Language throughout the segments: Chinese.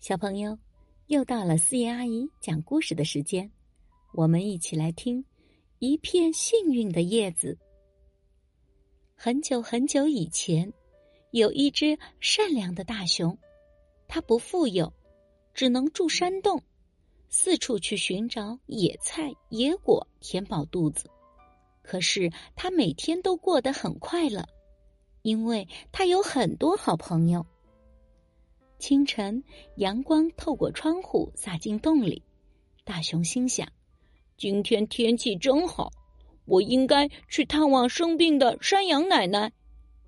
小朋友，又到了四叶阿姨讲故事的时间，我们一起来听《一片幸运的叶子》。很久很久以前，有一只善良的大熊，它不富有，只能住山洞，四处去寻找野菜、野果，填饱肚子。可是它每天都过得很快乐，因为它有很多好朋友。清晨，阳光透过窗户洒进洞里。大熊心想：“今天天气真好，我应该去探望生病的山羊奶奶，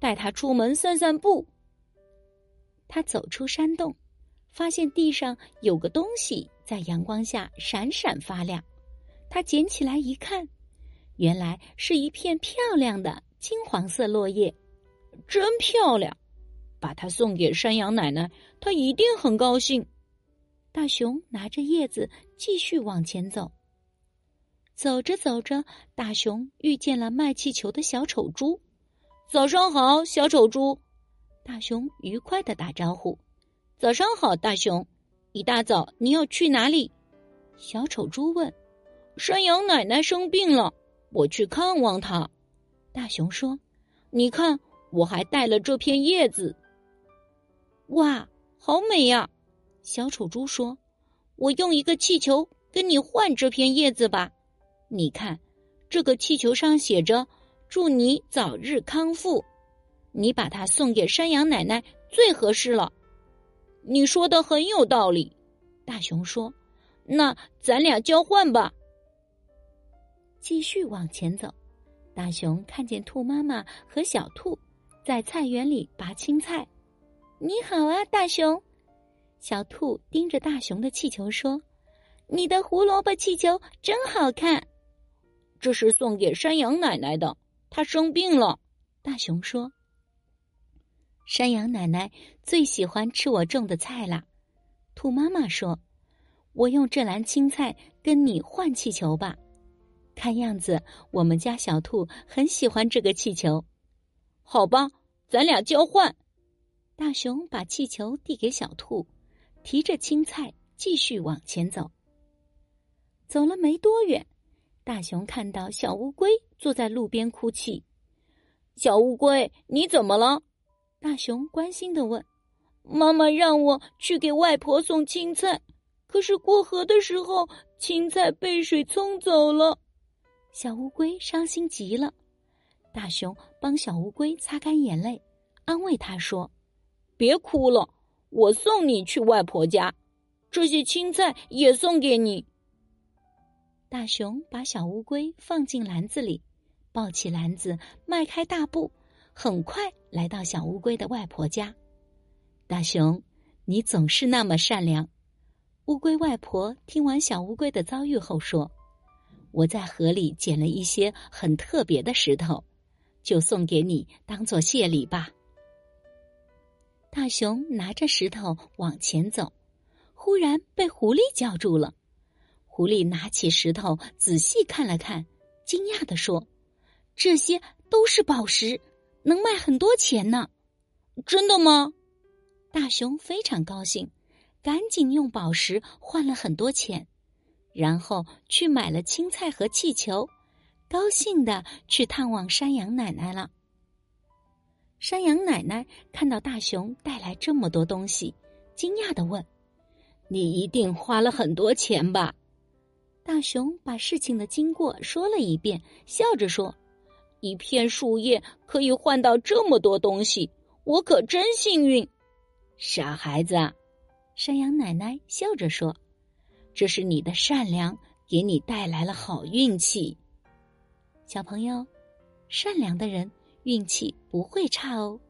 带她出门散散步。”他走出山洞，发现地上有个东西在阳光下闪闪发亮。他捡起来一看，原来是一片漂亮的金黄色落叶，真漂亮。把它送给山羊奶奶，她一定很高兴。大熊拿着叶子继续往前走。走着走着，大熊遇见了卖气球的小丑猪。早上好，小丑猪！大熊愉快的打招呼。早上好，大熊！一大早你要去哪里？小丑猪问。山羊奶奶生病了，我去看望她。大熊说：“你看，我还带了这片叶子。”哇，好美呀！小丑猪说：“我用一个气球跟你换这片叶子吧。你看，这个气球上写着‘祝你早日康复’，你把它送给山羊奶奶最合适了。”你说的很有道理，大熊说：“那咱俩交换吧。”继续往前走，大熊看见兔妈妈和小兔在菜园里拔青菜。你好啊，大熊！小兔盯着大熊的气球说：“你的胡萝卜气球真好看。”这是送给山羊奶奶的，她生病了。大熊说：“山羊奶奶最喜欢吃我种的菜啦。”兔妈妈说：“我用这篮青菜跟你换气球吧。看样子我们家小兔很喜欢这个气球。好吧，咱俩交换。”大熊把气球递给小兔，提着青菜继续往前走。走了没多远，大熊看到小乌龟坐在路边哭泣。小乌龟，你怎么了？大熊关心的问。妈妈让我去给外婆送青菜，可是过河的时候，青菜被水冲走了。小乌龟伤心极了。大熊帮小乌龟擦干眼泪，安慰他说。别哭了，我送你去外婆家，这些青菜也送给你。大熊把小乌龟放进篮子里，抱起篮子，迈开大步，很快来到小乌龟的外婆家。大熊，你总是那么善良。乌龟外婆听完小乌龟的遭遇后说：“我在河里捡了一些很特别的石头，就送给你当做谢礼吧。”大熊拿着石头往前走，忽然被狐狸叫住了。狐狸拿起石头仔细看了看，惊讶的说：“这些都是宝石，能卖很多钱呢。”“真的吗？”大熊非常高兴，赶紧用宝石换了很多钱，然后去买了青菜和气球，高兴的去探望山羊奶奶了。山羊奶奶看到大熊带来这么多东西，惊讶的问：“你一定花了很多钱吧？”大熊把事情的经过说了一遍，笑着说：“一片树叶可以换到这么多东西，我可真幸运。”傻孩子，山羊奶奶笑着说：“这是你的善良给你带来了好运气。”小朋友，善良的人。运气不会差哦。